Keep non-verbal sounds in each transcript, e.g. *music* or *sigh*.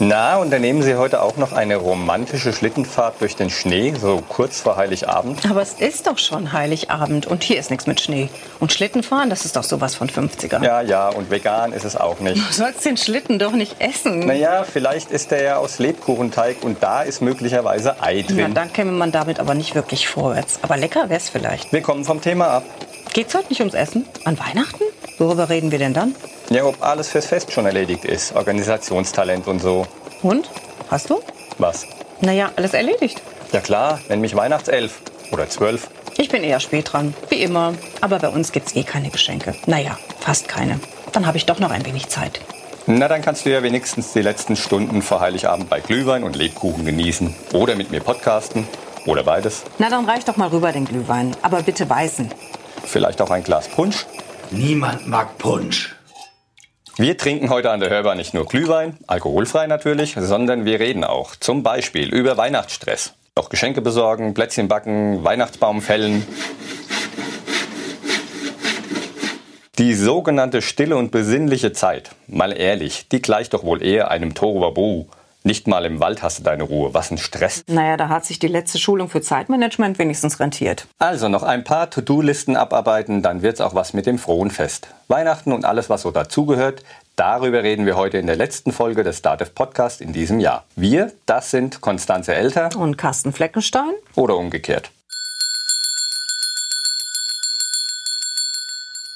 Na, unternehmen Sie heute auch noch eine romantische Schlittenfahrt durch den Schnee, so kurz vor Heiligabend? Aber es ist doch schon Heiligabend und hier ist nichts mit Schnee. Und Schlittenfahren, das ist doch sowas von 50er. Ja, ja, und vegan ist es auch nicht. Du sollst den Schlitten doch nicht essen. Naja, vielleicht ist der ja aus Lebkuchenteig und da ist möglicherweise Ei Na, drin. dann käme man damit aber nicht wirklich vorwärts. Aber lecker wär's vielleicht. Wir kommen vom Thema ab. Geht's heute nicht ums Essen? An Weihnachten? Worüber reden wir denn dann? Ja, ob alles fürs Fest schon erledigt ist. Organisationstalent und so. Und? Hast du? Was? Naja, alles erledigt. Ja klar, nenn mich Weihnachtself. Oder zwölf. Ich bin eher spät dran, wie immer. Aber bei uns gibt's eh keine Geschenke. Naja, fast keine. Dann habe ich doch noch ein wenig Zeit. Na, dann kannst du ja wenigstens die letzten Stunden vor Heiligabend bei Glühwein und Lebkuchen genießen. Oder mit mir podcasten. Oder beides. Na, dann reich doch mal rüber den Glühwein. Aber bitte weißen. Vielleicht auch ein Glas Punsch. Niemand mag Punsch. Wir trinken heute an der Hörbar nicht nur Glühwein, alkoholfrei natürlich, sondern wir reden auch zum Beispiel über Weihnachtsstress. Auch Geschenke besorgen, Plätzchen backen, Weihnachtsbaum fällen. Die sogenannte stille und besinnliche Zeit, mal ehrlich, die gleicht doch wohl eher einem Tohuwabohu. Nicht mal im Wald hast du deine Ruhe. Was ein Stress. Naja, da hat sich die letzte Schulung für Zeitmanagement wenigstens rentiert. Also noch ein paar To-Do-Listen abarbeiten, dann wird's auch was mit dem frohen Fest. Weihnachten und alles, was so dazugehört, darüber reden wir heute in der letzten Folge des Datev Podcast in diesem Jahr. Wir, das sind Konstanze Elter Und Carsten Fleckenstein? oder umgekehrt.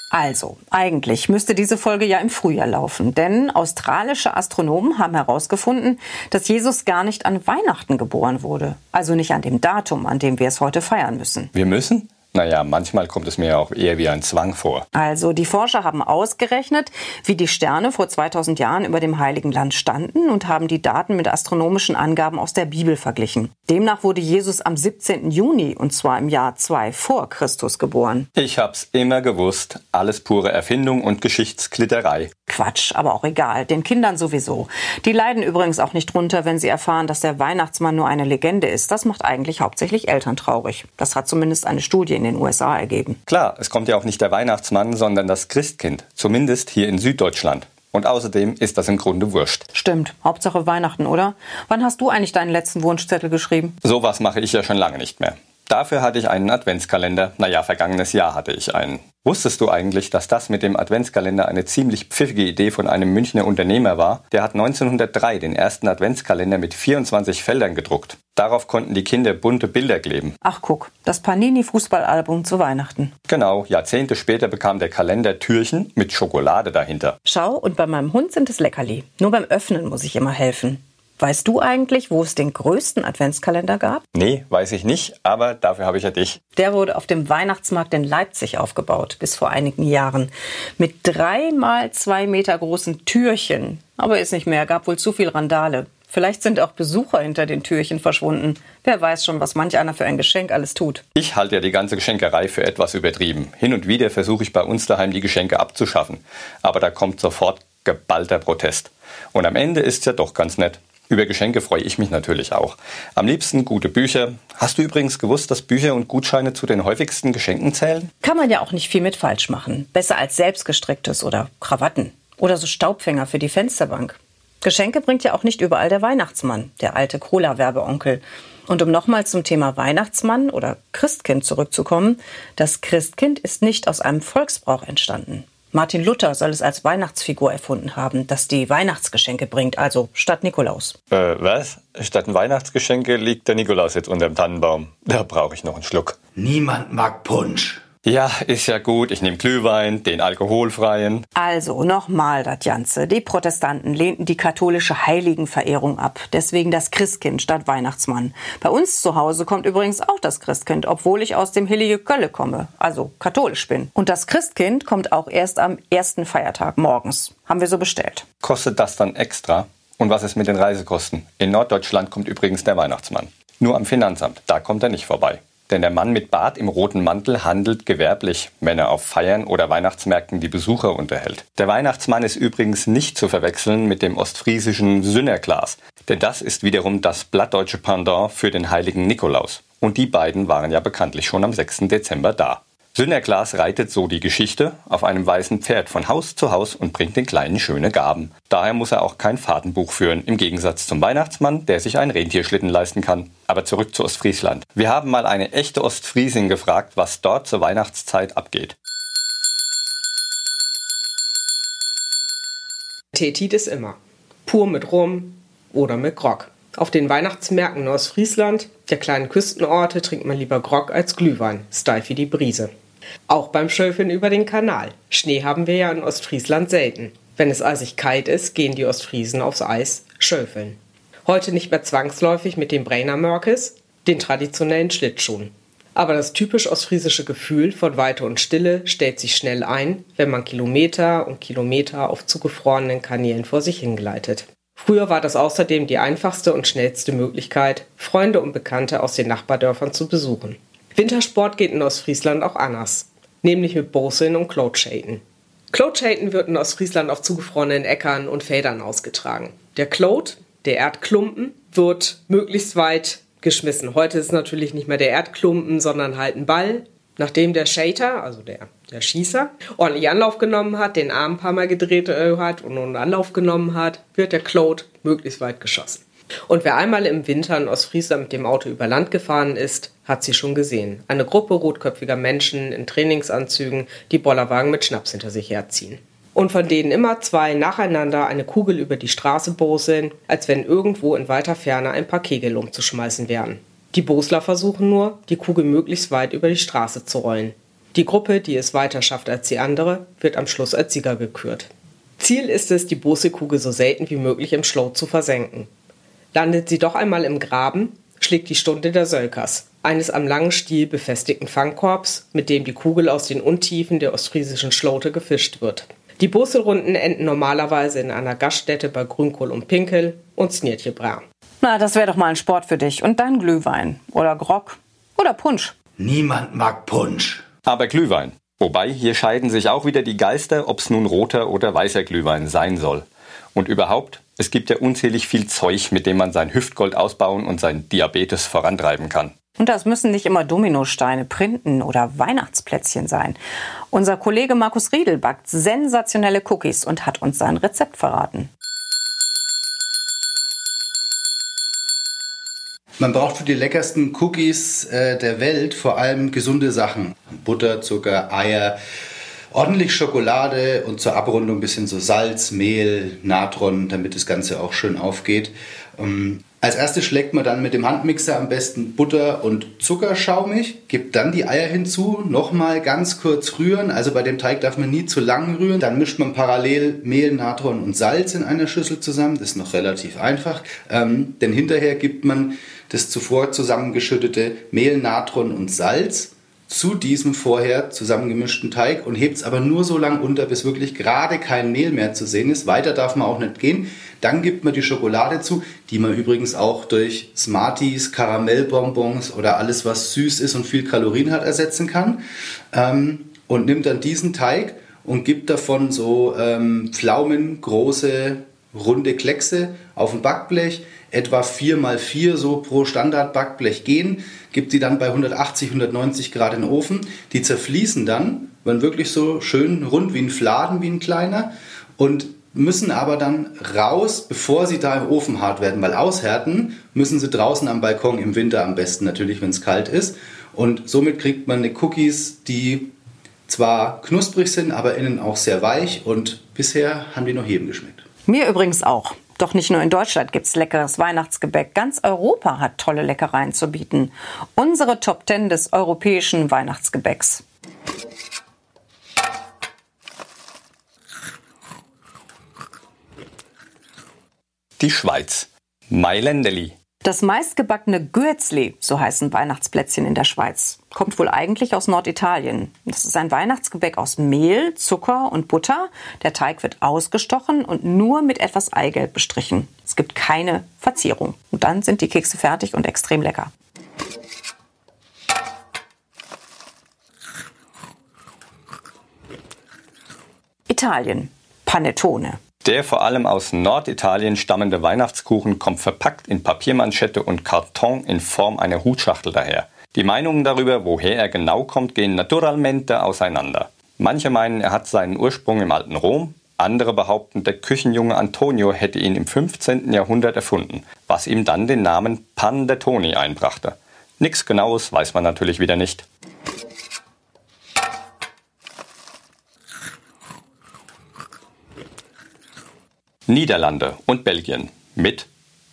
Also, eigentlich müsste diese Folge ja im Frühjahr laufen, denn australische Astronomen haben herausgefunden, dass Jesus gar nicht an Weihnachten geboren wurde. Also nicht an dem Datum, an dem wir es heute feiern müssen. Wir müssen? Naja, manchmal kommt es mir ja auch eher wie ein Zwang vor. Also, die Forscher haben ausgerechnet, wie die Sterne vor 2000 Jahren über dem Heiligen Land standen und haben die Daten mit astronomischen Angaben aus der Bibel verglichen. Demnach wurde Jesus am 17. Juni, und zwar im Jahr 2 vor Christus geboren. Ich hab's immer gewusst. Alles pure Erfindung und Geschichtsklitterei. Quatsch, aber auch egal. Den Kindern sowieso. Die leiden übrigens auch nicht drunter, wenn sie erfahren, dass der Weihnachtsmann nur eine Legende ist. Das macht eigentlich hauptsächlich Eltern traurig. Das hat zumindest eine Studie in den USA ergeben. Klar, es kommt ja auch nicht der Weihnachtsmann, sondern das Christkind. Zumindest hier in Süddeutschland. Und außerdem ist das im Grunde wurscht. Stimmt. Hauptsache Weihnachten, oder? Wann hast du eigentlich deinen letzten Wunschzettel geschrieben? Sowas mache ich ja schon lange nicht mehr. Dafür hatte ich einen Adventskalender. Naja, vergangenes Jahr hatte ich einen. Wusstest du eigentlich, dass das mit dem Adventskalender eine ziemlich pfiffige Idee von einem Münchner Unternehmer war? Der hat 1903 den ersten Adventskalender mit 24 Feldern gedruckt. Darauf konnten die Kinder bunte Bilder kleben. Ach guck, das Panini-Fußballalbum zu Weihnachten. Genau, Jahrzehnte später bekam der Kalender Türchen mit Schokolade dahinter. Schau, und bei meinem Hund sind es Leckerli. Nur beim Öffnen muss ich immer helfen. Weißt du eigentlich, wo es den größten Adventskalender gab? Nee, weiß ich nicht, aber dafür habe ich ja dich. Der wurde auf dem Weihnachtsmarkt in Leipzig aufgebaut, bis vor einigen Jahren. Mit drei mal zwei Meter großen Türchen. Aber ist nicht mehr, gab wohl zu viel Randale. Vielleicht sind auch Besucher hinter den Türchen verschwunden. Wer weiß schon, was manch einer für ein Geschenk alles tut. Ich halte ja die ganze Geschenkerei für etwas übertrieben. Hin und wieder versuche ich bei uns daheim die Geschenke abzuschaffen. Aber da kommt sofort geballter Protest. Und am Ende ist es ja doch ganz nett. Über Geschenke freue ich mich natürlich auch. Am liebsten gute Bücher. Hast du übrigens gewusst, dass Bücher und Gutscheine zu den häufigsten Geschenken zählen? Kann man ja auch nicht viel mit falsch machen. Besser als selbstgestricktes oder Krawatten. Oder so Staubfänger für die Fensterbank. Geschenke bringt ja auch nicht überall der Weihnachtsmann, der alte Cola-Werbeonkel. Und um nochmal zum Thema Weihnachtsmann oder Christkind zurückzukommen, das Christkind ist nicht aus einem Volksbrauch entstanden. Martin Luther soll es als Weihnachtsfigur erfunden haben, das die Weihnachtsgeschenke bringt, also statt Nikolaus. Äh, was? Statt ein Weihnachtsgeschenke liegt der Nikolaus jetzt unterm Tannenbaum. Da brauche ich noch einen Schluck. Niemand mag Punsch. Ja, ist ja gut. Ich nehme Glühwein, den alkoholfreien. Also nochmal das Ganze. Die Protestanten lehnten die katholische Heiligenverehrung ab. Deswegen das Christkind statt Weihnachtsmann. Bei uns zu Hause kommt übrigens auch das Christkind, obwohl ich aus dem Hillige Kölle komme, also katholisch bin. Und das Christkind kommt auch erst am ersten Feiertag morgens. Haben wir so bestellt. Kostet das dann extra? Und was ist mit den Reisekosten? In Norddeutschland kommt übrigens der Weihnachtsmann. Nur am Finanzamt, da kommt er nicht vorbei. Denn der Mann mit Bart im roten Mantel handelt gewerblich, wenn er auf Feiern oder Weihnachtsmärkten die Besucher unterhält. Der Weihnachtsmann ist übrigens nicht zu verwechseln mit dem ostfriesischen Sünnerglas, denn das ist wiederum das blattdeutsche Pendant für den heiligen Nikolaus. Und die beiden waren ja bekanntlich schon am 6. Dezember da. Sünderglas reitet so die Geschichte auf einem weißen Pferd von Haus zu Haus und bringt den Kleinen schöne Gaben. Daher muss er auch kein Fahrtenbuch führen, im Gegensatz zum Weihnachtsmann, der sich einen Rentierschlitten leisten kann. Aber zurück zu Ostfriesland. Wir haben mal eine echte Ostfriesin gefragt, was dort zur Weihnachtszeit abgeht. Tetit ist immer. Pur mit Rum oder mit Grog. Auf den Weihnachtsmärkten Ostfriesland, der kleinen Küstenorte, trinkt man lieber Grog als Glühwein, steif wie die Brise. Auch beim Schöfeln über den Kanal. Schnee haben wir ja in Ostfriesland selten. Wenn es eisig kalt ist, gehen die Ostfriesen aufs Eis schöfeln. Heute nicht mehr zwangsläufig mit dem Brainer Mörkes, den traditionellen Schlittschuhen. Aber das typisch ostfriesische Gefühl von Weite und Stille stellt sich schnell ein, wenn man Kilometer und Kilometer auf zugefrorenen Kanälen vor sich hingleitet. Früher war das außerdem die einfachste und schnellste Möglichkeit, Freunde und Bekannte aus den Nachbardörfern zu besuchen. Wintersport geht in Ostfriesland auch anders, nämlich mit Boseln und Cloadshaten. Cloadshaten wird in Ostfriesland auf zugefrorenen Äckern und Feldern ausgetragen. Der Cload, der Erdklumpen, wird möglichst weit geschmissen. Heute ist natürlich nicht mehr der Erdklumpen, sondern halt ein Ball. Nachdem der Shater, also der, der Schießer, ordentlich Anlauf genommen hat, den Arm ein paar Mal gedreht äh, hat und einen Anlauf genommen hat, wird der Cloud möglichst weit geschossen. Und wer einmal im Winter in Ostfriesland mit dem Auto über Land gefahren ist, hat sie schon gesehen. Eine Gruppe rotköpfiger Menschen in Trainingsanzügen, die Bollerwagen mit Schnaps hinter sich herziehen. Und von denen immer zwei nacheinander eine Kugel über die Straße boseln, als wenn irgendwo in weiter Ferne ein paar Kegel umzuschmeißen wären. Die Bosler versuchen nur, die Kugel möglichst weit über die Straße zu rollen. Die Gruppe, die es weiter schafft als die andere, wird am Schluss als Sieger gekürt. Ziel ist es, die Bose-Kugel so selten wie möglich im Schlot zu versenken. Landet sie doch einmal im Graben, schlägt die Stunde der Sölkers, eines am langen Stiel befestigten Fangkorbs, mit dem die Kugel aus den Untiefen der ostfriesischen Schlote gefischt wird. Die Busselrunden enden normalerweise in einer Gaststätte bei Grünkohl und Pinkel und Snirtjebra. Na, das wäre doch mal ein Sport für dich. Und dann Glühwein oder Grog oder Punsch. Niemand mag Punsch. Aber Glühwein. Wobei, hier scheiden sich auch wieder die Geister, ob es nun roter oder weißer Glühwein sein soll. Und überhaupt, es gibt ja unzählig viel Zeug, mit dem man sein Hüftgold ausbauen und sein Diabetes vorantreiben kann. Und das müssen nicht immer Dominosteine, Printen oder Weihnachtsplätzchen sein. Unser Kollege Markus Riedel backt sensationelle Cookies und hat uns sein Rezept verraten. Man braucht für die leckersten Cookies äh, der Welt vor allem gesunde Sachen. Butter, Zucker, Eier, ordentlich Schokolade und zur Abrundung ein bisschen so Salz, Mehl, Natron, damit das Ganze auch schön aufgeht. Ähm, als erstes schlägt man dann mit dem Handmixer am besten Butter und Zucker schaumig, gibt dann die Eier hinzu, nochmal ganz kurz rühren, also bei dem Teig darf man nie zu lang rühren. Dann mischt man parallel Mehl, Natron und Salz in einer Schüssel zusammen, das ist noch relativ einfach, ähm, denn hinterher gibt man das zuvor zusammengeschüttete Mehl, Natron und Salz zu diesem vorher zusammengemischten Teig und hebt es aber nur so lang unter, bis wirklich gerade kein Mehl mehr zu sehen ist. Weiter darf man auch nicht gehen. Dann gibt man die Schokolade zu, die man übrigens auch durch Smarties, Karamellbonbons oder alles, was süß ist und viel Kalorien hat, ersetzen kann. Ähm, und nimmt dann diesen Teig und gibt davon so ähm, pflaumengroße, runde Kleckse auf ein Backblech etwa 4 mal 4 so pro Standard-Backblech gehen, gibt die dann bei 180, 190 Grad in den Ofen. Die zerfließen dann, werden wirklich so schön rund wie ein Fladen, wie ein kleiner und müssen aber dann raus, bevor sie da im Ofen hart werden, weil aushärten müssen sie draußen am Balkon im Winter am besten natürlich, wenn es kalt ist. Und somit kriegt man eine Cookies, die zwar knusprig sind, aber innen auch sehr weich und bisher haben die noch jedem geschmeckt. Mir übrigens auch. Doch nicht nur in Deutschland gibt es leckeres Weihnachtsgebäck. Ganz Europa hat tolle Leckereien zu bieten. Unsere Top 10 des europäischen Weihnachtsgebäcks. Die Schweiz. Mailendeli. Das meistgebackene Gürzli, so heißen Weihnachtsplätzchen in der Schweiz, kommt wohl eigentlich aus Norditalien. Das ist ein Weihnachtsgebäck aus Mehl, Zucker und Butter. Der Teig wird ausgestochen und nur mit etwas Eigelb bestrichen. Es gibt keine Verzierung. Und dann sind die Kekse fertig und extrem lecker. Italien. Panettone. Der vor allem aus Norditalien stammende Weihnachtskuchen kommt verpackt in Papiermanschette und Karton in Form einer Hutschachtel daher. Die Meinungen darüber, woher er genau kommt, gehen naturalmente auseinander. Manche meinen, er hat seinen Ursprung im alten Rom, andere behaupten, der Küchenjunge Antonio hätte ihn im 15. Jahrhundert erfunden, was ihm dann den Namen Pandettoni einbrachte. Nichts Genaues weiß man natürlich wieder nicht. Niederlande und Belgien mit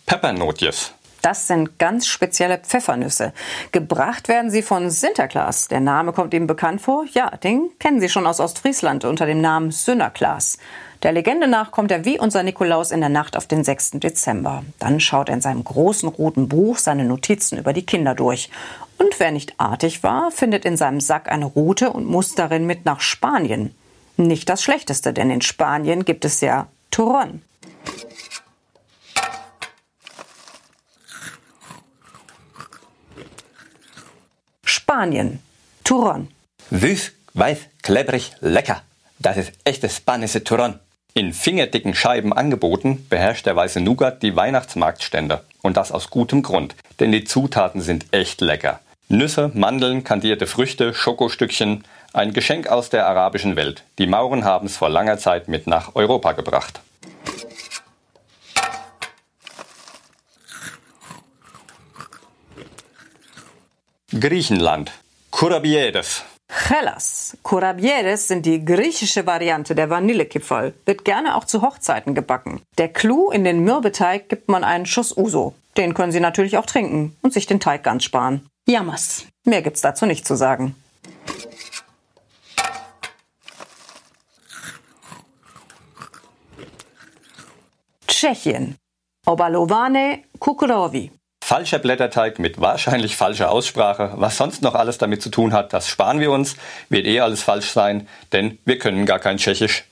Peppernotjes. Das sind ganz spezielle Pfeffernüsse. Gebracht werden sie von Sinterklaas. Der Name kommt Ihnen bekannt vor? Ja, den kennen Sie schon aus Ostfriesland unter dem Namen Sünnerklaas. Der Legende nach kommt er wie unser Nikolaus in der Nacht auf den 6. Dezember. Dann schaut er in seinem großen roten Buch seine Notizen über die Kinder durch. Und wer nicht artig war, findet in seinem Sack eine Route und muss darin mit nach Spanien. Nicht das Schlechteste, denn in Spanien gibt es ja Turron. Spanien. Turron. Süß, weiß, klebrig, lecker. Das ist echtes spanische Turron. In fingerdicken Scheiben angeboten, beherrscht der weiße Nougat die Weihnachtsmarktstände. Und das aus gutem Grund, denn die Zutaten sind echt lecker. Nüsse, Mandeln, kandierte Früchte, Schokostückchen, ein Geschenk aus der arabischen Welt. Die Mauren haben es vor langer Zeit mit nach Europa gebracht. Griechenland. Kurabiedes. Hellas. Kurabieres sind die griechische Variante der Vanillekipferl. Wird gerne auch zu Hochzeiten gebacken. Der Clou in den Mürbeteig gibt man einen Schuss Uso. Den können Sie natürlich auch trinken und sich den Teig ganz sparen. Jammers. Mehr gibt's dazu nicht zu sagen. Tschechien. Obalovane Kukurovi. Falscher Blätterteig mit wahrscheinlich falscher Aussprache. Was sonst noch alles damit zu tun hat, das sparen wir uns. Wird eh alles falsch sein, denn wir können gar kein Tschechisch.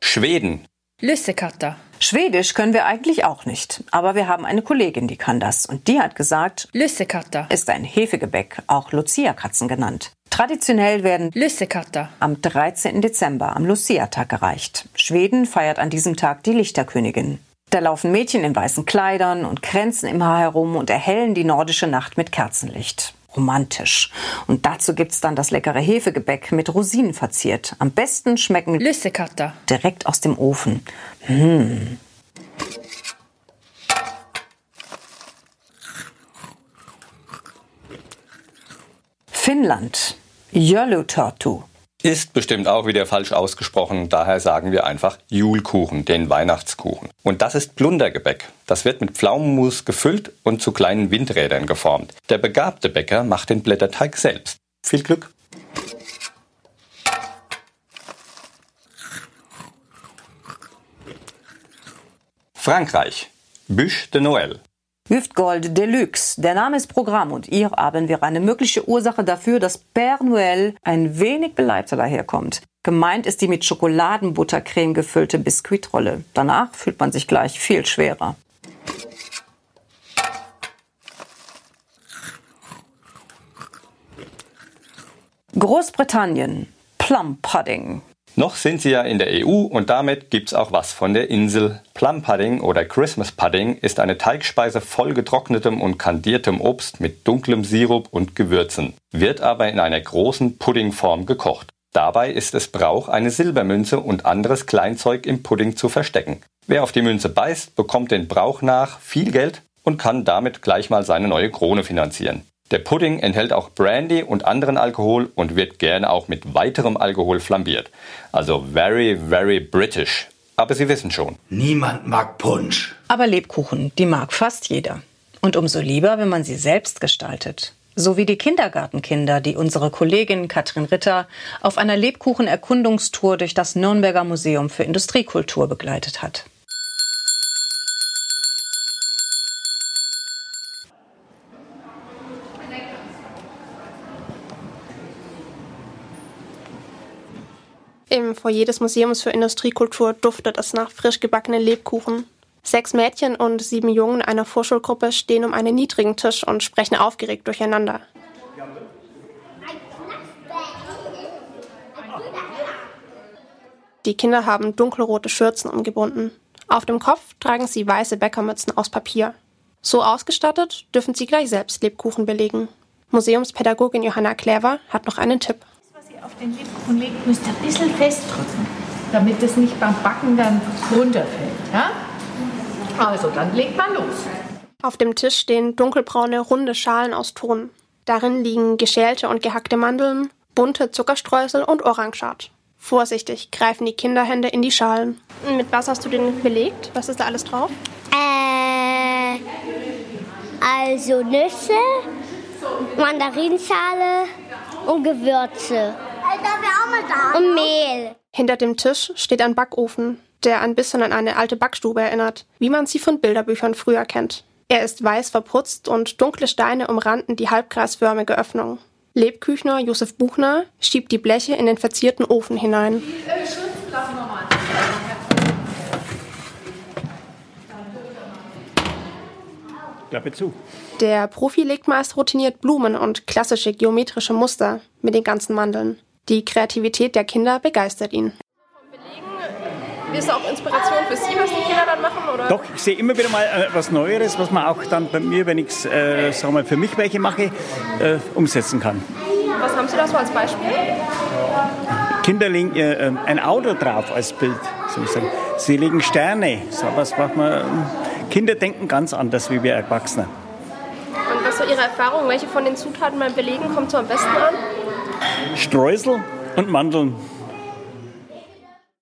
Schweden. Lussekatter. Schwedisch können wir eigentlich auch nicht, aber wir haben eine Kollegin, die kann das. Und die hat gesagt, Lussekatter. ist ein Hefegebäck, auch Lucia-Katzen genannt. Traditionell werden Lussekatter. am 13. Dezember, am Lucia-Tag gereicht. Schweden feiert an diesem Tag die Lichterkönigin. Da laufen Mädchen in weißen Kleidern und Kränzen im Haar herum und erhellen die nordische Nacht mit Kerzenlicht. Romantisch. Und dazu gibt's dann das leckere Hefegebäck mit Rosinen verziert. Am besten schmecken Lussekatter. direkt aus dem Ofen. Hm. Finnland. Jölutortu. Ist bestimmt auch wieder falsch ausgesprochen, daher sagen wir einfach Julkuchen, den Weihnachtskuchen. Und das ist Plundergebäck. Das wird mit Pflaumenmus gefüllt und zu kleinen Windrädern geformt. Der begabte Bäcker macht den Blätterteig selbst. Viel Glück! Frankreich. Bûche de Noël. Hüftgold Deluxe. Der Name ist Programm und hier haben wir eine mögliche Ursache dafür, dass Père Noël ein wenig beleibter daherkommt. Gemeint ist die mit Schokoladenbuttercreme gefüllte Biskuitrolle. Danach fühlt man sich gleich viel schwerer. Großbritannien. Plum Pudding. Noch sind sie ja in der EU und damit gibt's auch was von der Insel. Plum Pudding oder Christmas Pudding ist eine Teigspeise voll getrocknetem und kandiertem Obst mit dunklem Sirup und Gewürzen, wird aber in einer großen Puddingform gekocht. Dabei ist es Brauch, eine Silbermünze und anderes Kleinzeug im Pudding zu verstecken. Wer auf die Münze beißt, bekommt den Brauch nach viel Geld und kann damit gleich mal seine neue Krone finanzieren. Der Pudding enthält auch Brandy und anderen Alkohol und wird gerne auch mit weiterem Alkohol flambiert. Also very, very British. Aber Sie wissen schon. Niemand mag Punsch. Aber Lebkuchen, die mag fast jeder. Und umso lieber, wenn man sie selbst gestaltet. So wie die Kindergartenkinder, die unsere Kollegin Katrin Ritter auf einer Lebkuchenerkundungstour durch das Nürnberger Museum für Industriekultur begleitet hat. Im Foyer des Museums für Industriekultur duftet es nach frisch gebackenen Lebkuchen. Sechs Mädchen und sieben Jungen einer Vorschulgruppe stehen um einen niedrigen Tisch und sprechen aufgeregt durcheinander. Die Kinder haben dunkelrote Schürzen umgebunden. Auf dem Kopf tragen sie weiße Bäckermützen aus Papier. So ausgestattet dürfen sie gleich selbst Lebkuchen belegen. Museumspädagogin Johanna Klever hat noch einen Tipp. Auf den Lebkuchen legt, müsst ihr ein bisschen festdrücken, damit es nicht beim Backen dann runterfällt. Ja? Also, dann legt man los. Auf dem Tisch stehen dunkelbraune, runde Schalen aus Ton. Darin liegen geschälte und gehackte Mandeln, bunte Zuckerstreusel und Orangeat. Vorsichtig greifen die Kinderhände in die Schalen. Mit was hast du den belegt? Was ist da alles drauf? Äh, also Nüsse, Mandarinschale und Gewürze. Und Mehl. Hinter dem Tisch steht ein Backofen, der ein bisschen an eine alte Backstube erinnert, wie man sie von Bilderbüchern früher kennt. Er ist weiß verputzt und dunkle Steine umranden die halbkreisförmige Öffnung. Lebküchner Josef Buchner schiebt die Bleche in den verzierten Ofen hinein. Klappe zu. Der Profi legt meist routiniert Blumen und klassische geometrische Muster mit den ganzen Mandeln. Die Kreativität der Kinder begeistert ihn. Ist auch Inspiration für Sie, was die Kinder dann machen? Oder? Doch, ich sehe immer wieder mal äh, was Neueres, was man auch dann bei mir, wenn ich es äh, für mich welche mache, äh, umsetzen kann. Was haben Sie da so als Beispiel? Kinder legen äh, ein Auto drauf als Bild. Sozusagen. Sie legen Sterne. So was macht man. Kinder denken ganz anders wie wir Erwachsene. Und was ist Ihre Erfahrung? Welche von den Zutaten beim Belegen kommt so am besten an? Streusel und Mandeln.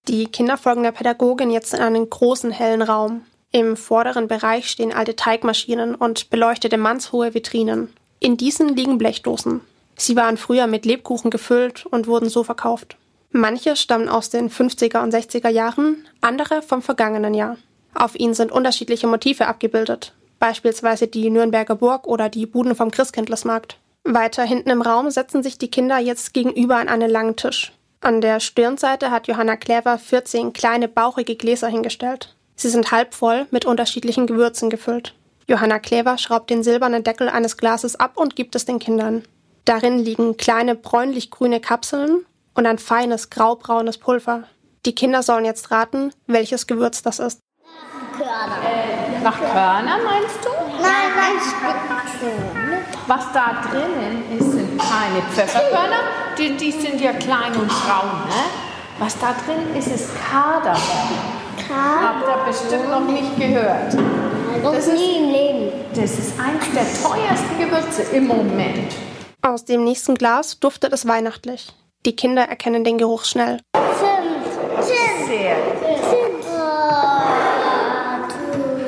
Die Kinder folgen der Pädagogin jetzt in einen großen hellen Raum. Im vorderen Bereich stehen alte Teigmaschinen und beleuchtete mannshohe Vitrinen. In diesen liegen Blechdosen. Sie waren früher mit Lebkuchen gefüllt und wurden so verkauft. Manche stammen aus den 50er und 60er Jahren, andere vom vergangenen Jahr. Auf ihnen sind unterschiedliche Motive abgebildet, beispielsweise die Nürnberger Burg oder die Buden vom Christkindlesmarkt. Weiter hinten im Raum setzen sich die Kinder jetzt gegenüber an einen langen Tisch. An der Stirnseite hat Johanna Kläver 14 kleine bauchige Gläser hingestellt. Sie sind halb voll mit unterschiedlichen Gewürzen gefüllt. Johanna Kläver schraubt den silbernen Deckel eines Glases ab und gibt es den Kindern. Darin liegen kleine bräunlich-grüne Kapseln und ein feines graubraunes Pulver. Die Kinder sollen jetzt raten, welches Gewürz das ist. Körner. Äh, nach Körner meinst du? Nein, nein, Spitzen. Was da drinnen ist, sind keine Pfefferkörner. Die, die sind ja klein und braun. Ne? Was da drin ist, ist Kaderbeer. Habt ihr bestimmt noch nicht gehört. Das nie im Leben. Das ist eines der teuersten Gewürze im Moment. Aus dem nächsten Glas duftet es weihnachtlich. Die Kinder erkennen den Geruch schnell. Zimt. Zimt. Sehr. Zimt.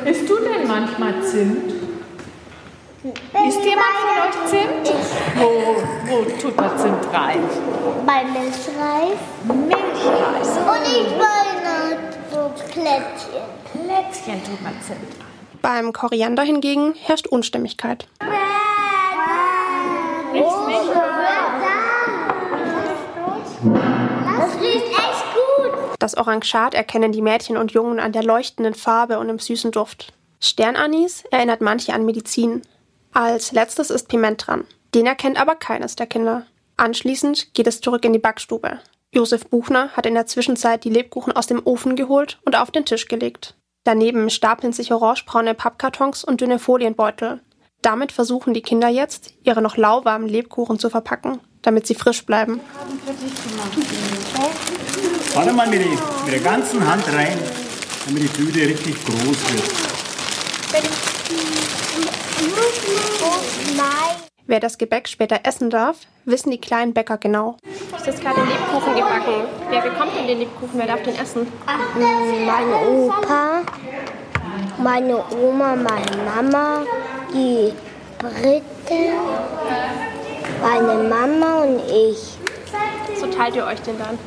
Isst du denn manchmal Zimt? Isst jemand von euch Zimt? Wo, wo tut man Zimt rein? Bei Milchreis. Milchreis. Und ich meine so Plätzchen. Plätzchen tut man Zimt rein. Beim Koriander hingegen herrscht Unstimmigkeit. Das riecht echt gut. Das Orangat erkennen die Mädchen und Jungen an der leuchtenden Farbe und dem süßen Duft. Sternanis erinnert manche an Medizin. Als letztes ist Piment dran. Den erkennt aber keines der Kinder. Anschließend geht es zurück in die Backstube. Josef Buchner hat in der Zwischenzeit die Lebkuchen aus dem Ofen geholt und auf den Tisch gelegt. Daneben stapeln sich orangebraune Pappkartons und dünne Folienbeutel. Damit versuchen die Kinder jetzt, ihre noch lauwarmen Lebkuchen zu verpacken, damit sie frisch bleiben. Warte mal mit, mit der ganzen Hand rein, damit die Tüte richtig groß wird. Nein. Wer das Gebäck später essen darf, wissen die kleinen Bäcker genau. Es ist gerade Lebkuchen gebacken. Wer bekommt denn den Lebkuchen? Wer darf den essen? Mein Opa, meine Oma, meine Mama, die Britte, meine Mama und ich. So teilt ihr euch den dann.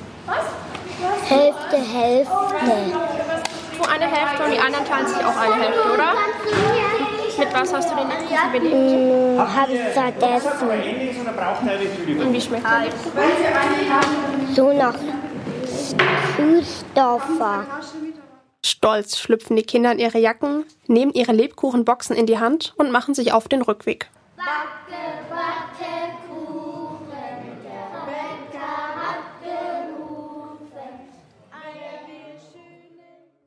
Hälfte, Hälfte. Du eine Hälfte und die anderen teilen sich auch eine Hälfte, oder? Mit was hast du den Lebkuchen belegt? Hm, hab ich vergessen. Und wie schmeckt der Lebkuchen? So nach Süßstoffer. Stolz schlüpfen die Kinder in ihre Jacken, nehmen ihre Lebkuchenboxen in die Hand und machen sich auf den Rückweg. Backe,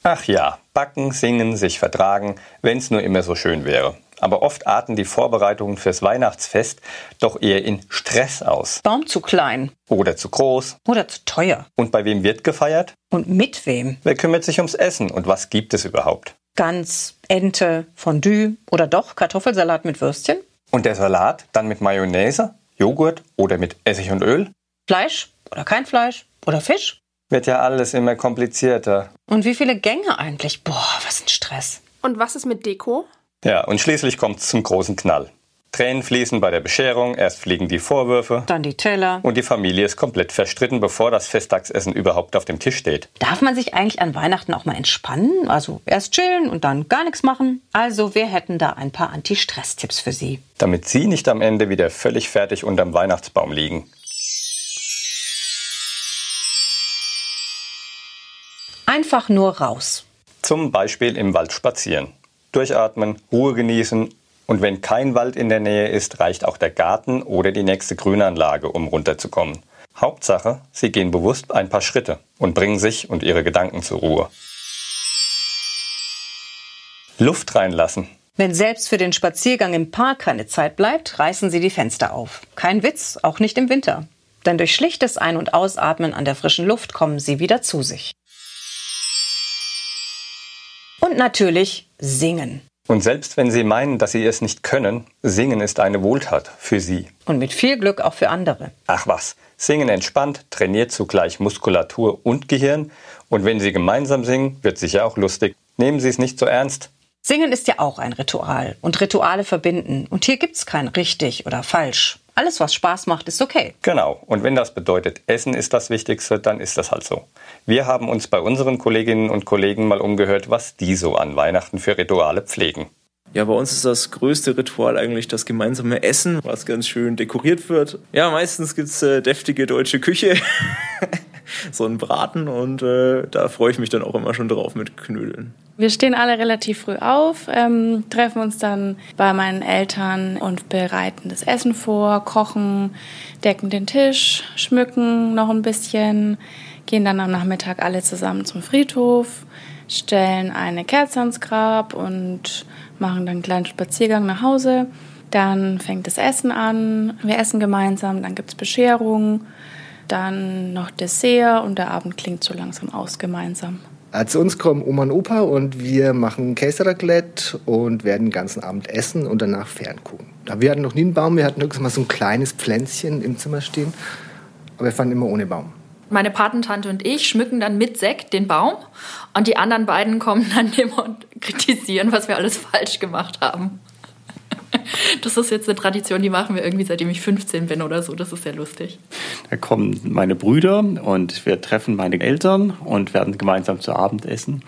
Ach ja, backen, singen, sich vertragen, wenn's nur immer so schön wäre. Aber oft arten die Vorbereitungen fürs Weihnachtsfest doch eher in Stress aus. Baum zu klein Oder zu groß. oder zu teuer. Und bei wem wird gefeiert? Und mit wem? Wer kümmert sich ums Essen und was gibt es überhaupt? Gans, Ente, Fondue oder doch Kartoffelsalat mit Würstchen? Und der Salat dann mit Mayonnaise, Joghurt oder mit Essig und Öl? Fleisch oder kein Fleisch oder Fisch? Wird ja alles immer komplizierter. Und wie viele Gänge eigentlich? Boah, was ein Stress. Und was ist mit Deko? Ja, und schließlich kommt's zum großen Knall. Tränen fließen bei der Bescherung, erst fliegen die Vorwürfe Dann die Teller. und die Familie ist komplett verstritten, bevor das Festtagsessen überhaupt auf dem Tisch steht. Darf man sich eigentlich an Weihnachten auch mal entspannen? Also erst chillen und dann gar nichts machen? Also wir hätten da ein paar Anti-Stress-Tipps für Sie. Damit Sie nicht am Ende wieder völlig fertig unterm Weihnachtsbaum liegen. Einfach nur raus. Zum Beispiel im Wald spazieren. Durchatmen, Ruhe genießen und wenn kein Wald in der Nähe ist, reicht auch der Garten oder die nächste Grünanlage, um runterzukommen. Hauptsache, Sie gehen bewusst ein paar Schritte und bringen sich und Ihre Gedanken zur Ruhe. Luft reinlassen. Wenn selbst für den Spaziergang im Park keine Zeit bleibt, reißen Sie die Fenster auf. Kein Witz, auch nicht im Winter. Denn durch schlichtes Ein- und Ausatmen an der frischen Luft kommen Sie wieder zu sich. Und natürlich singen. Und selbst wenn Sie meinen, dass Sie es nicht können, singen ist eine Wohltat für Sie. Und mit viel Glück auch für andere. Ach was, singen entspannt, trainiert zugleich Muskulatur und Gehirn. Und wenn Sie gemeinsam singen, wird sicher auch lustig. Nehmen Sie es nicht so ernst. Singen ist ja auch ein Ritual. Und Rituale verbinden. Und hier gibt's kein richtig oder falsch. Alles, was Spaß macht, ist okay. Genau. Und wenn das bedeutet, Essen ist das Wichtigste, dann ist das halt so. Wir haben uns bei unseren Kolleginnen und Kollegen mal umgehört, was die so an Weihnachten für Rituale pflegen. Ja, bei uns ist das größte Ritual eigentlich das gemeinsame Essen, was ganz schön dekoriert wird. Ja, meistens gibt's äh, deftige deutsche Küche, *laughs* so einen Braten und äh, da freue ich mich dann auch immer schon drauf mit Knödeln. Wir stehen alle relativ früh auf, ähm, treffen uns dann bei meinen Eltern und bereiten das Essen vor, kochen, decken den Tisch, schmücken noch ein bisschen, gehen dann am Nachmittag alle zusammen zum Friedhof, stellen eine Kerze ans Grab und machen dann einen kleinen Spaziergang nach Hause. Dann fängt das Essen an, wir essen gemeinsam, dann gibt's Bescherung, dann noch Dessert und der Abend klingt so langsam aus gemeinsam. Zu uns kommen Oma und Opa und wir machen Käseraclette und werden den ganzen Abend essen und danach ferngucken. Wir hatten noch nie einen Baum, wir hatten höchstens mal so ein kleines Pflänzchen im Zimmer stehen, aber wir fanden immer ohne Baum. Meine Patentante und ich schmücken dann mit Sekt den Baum und die anderen beiden kommen dann *laughs* immer und kritisieren, was wir alles falsch gemacht haben. *laughs* Das ist jetzt eine Tradition, die machen wir irgendwie seitdem ich 15 bin oder so. Das ist sehr lustig. Da kommen meine Brüder und wir treffen meine Eltern und werden gemeinsam zu Abend essen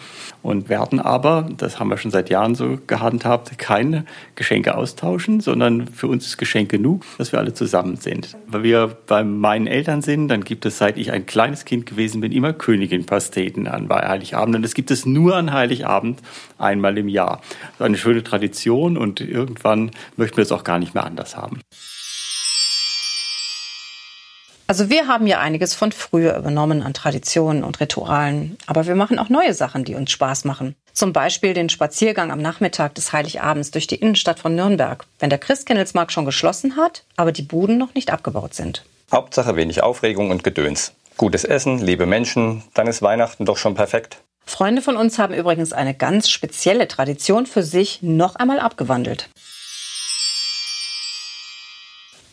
und werden aber, das haben wir schon seit Jahren so gehandhabt, keine Geschenke austauschen, sondern für uns ist Geschenk genug, dass wir alle zusammen sind. Weil wir bei meinen Eltern sind, dann gibt es, seit ich ein kleines Kind gewesen bin, immer Königin-Pasteten an bei Heiligabend und das gibt es nur an Heiligabend einmal im Jahr. Das ist eine schöne Tradition und irgendwann möchten wir es auch gar nicht mehr anders haben. Also wir haben ja einiges von früher übernommen an Traditionen und Ritualen, aber wir machen auch neue Sachen, die uns Spaß machen. Zum Beispiel den Spaziergang am Nachmittag des Heiligabends durch die Innenstadt von Nürnberg, wenn der Christkindlesmarkt schon geschlossen hat, aber die Buden noch nicht abgebaut sind. Hauptsache wenig Aufregung und Gedöns. Gutes Essen, liebe Menschen, dann ist Weihnachten doch schon perfekt. Freunde von uns haben übrigens eine ganz spezielle Tradition für sich noch einmal abgewandelt.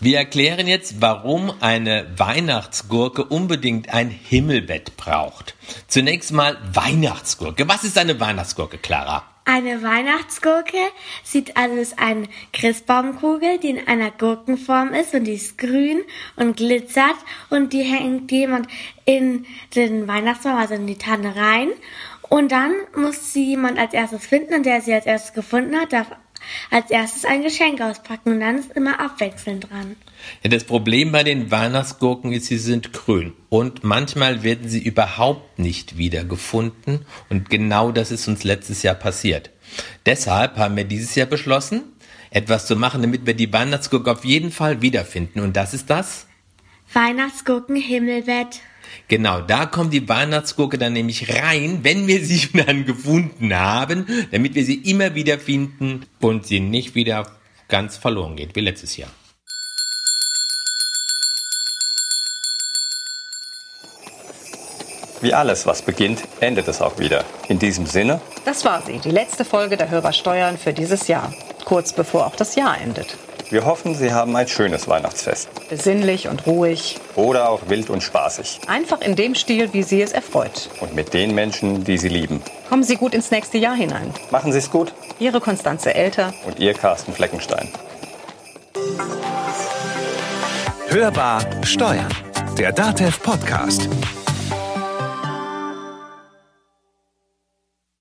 Wir erklären jetzt, warum eine Weihnachtsgurke unbedingt ein Himmelbett braucht. Zunächst mal Weihnachtsgurke. Was ist eine Weihnachtsgurke, Clara? Eine Weihnachtsgurke sieht also ist eine Christbaumkugel, die in einer Gurkenform ist und die ist grün und glitzert und die hängt jemand in den Weihnachtsbaum, also in die Tanne rein. Und dann muss sie jemand als erstes finden und der sie als erstes gefunden hat, darf als erstes ein Geschenk auspacken und dann ist immer abwechselnd dran. Ja, das Problem bei den Weihnachtsgurken ist, sie sind grün und manchmal werden sie überhaupt nicht wiedergefunden und genau das ist uns letztes Jahr passiert. Deshalb haben wir dieses Jahr beschlossen, etwas zu machen, damit wir die Weihnachtsgurke auf jeden Fall wiederfinden und das ist das Weihnachtsgurken Himmelbett. Genau, da kommt die Weihnachtsgurke dann nämlich rein, wenn wir sie *laughs* dann gefunden haben, damit wir sie immer wieder finden und sie nicht wieder ganz verloren geht, wie letztes Jahr. Wie alles, was beginnt, endet es auch wieder. In diesem Sinne, Das war sie, die letzte Folge der Hörbar Steuern für dieses Jahr. Kurz bevor auch das Jahr endet. Wir hoffen, Sie haben ein schönes Weihnachtsfest. Besinnlich und ruhig. Oder auch wild und spaßig. Einfach in dem Stil, wie Sie es erfreut. Und mit den Menschen, die Sie lieben. Kommen Sie gut ins nächste Jahr hinein. Machen Sie es gut. Ihre Konstanze Elter. Und Ihr Carsten Fleckenstein. Hörbar Steuern. Der DATEV Podcast.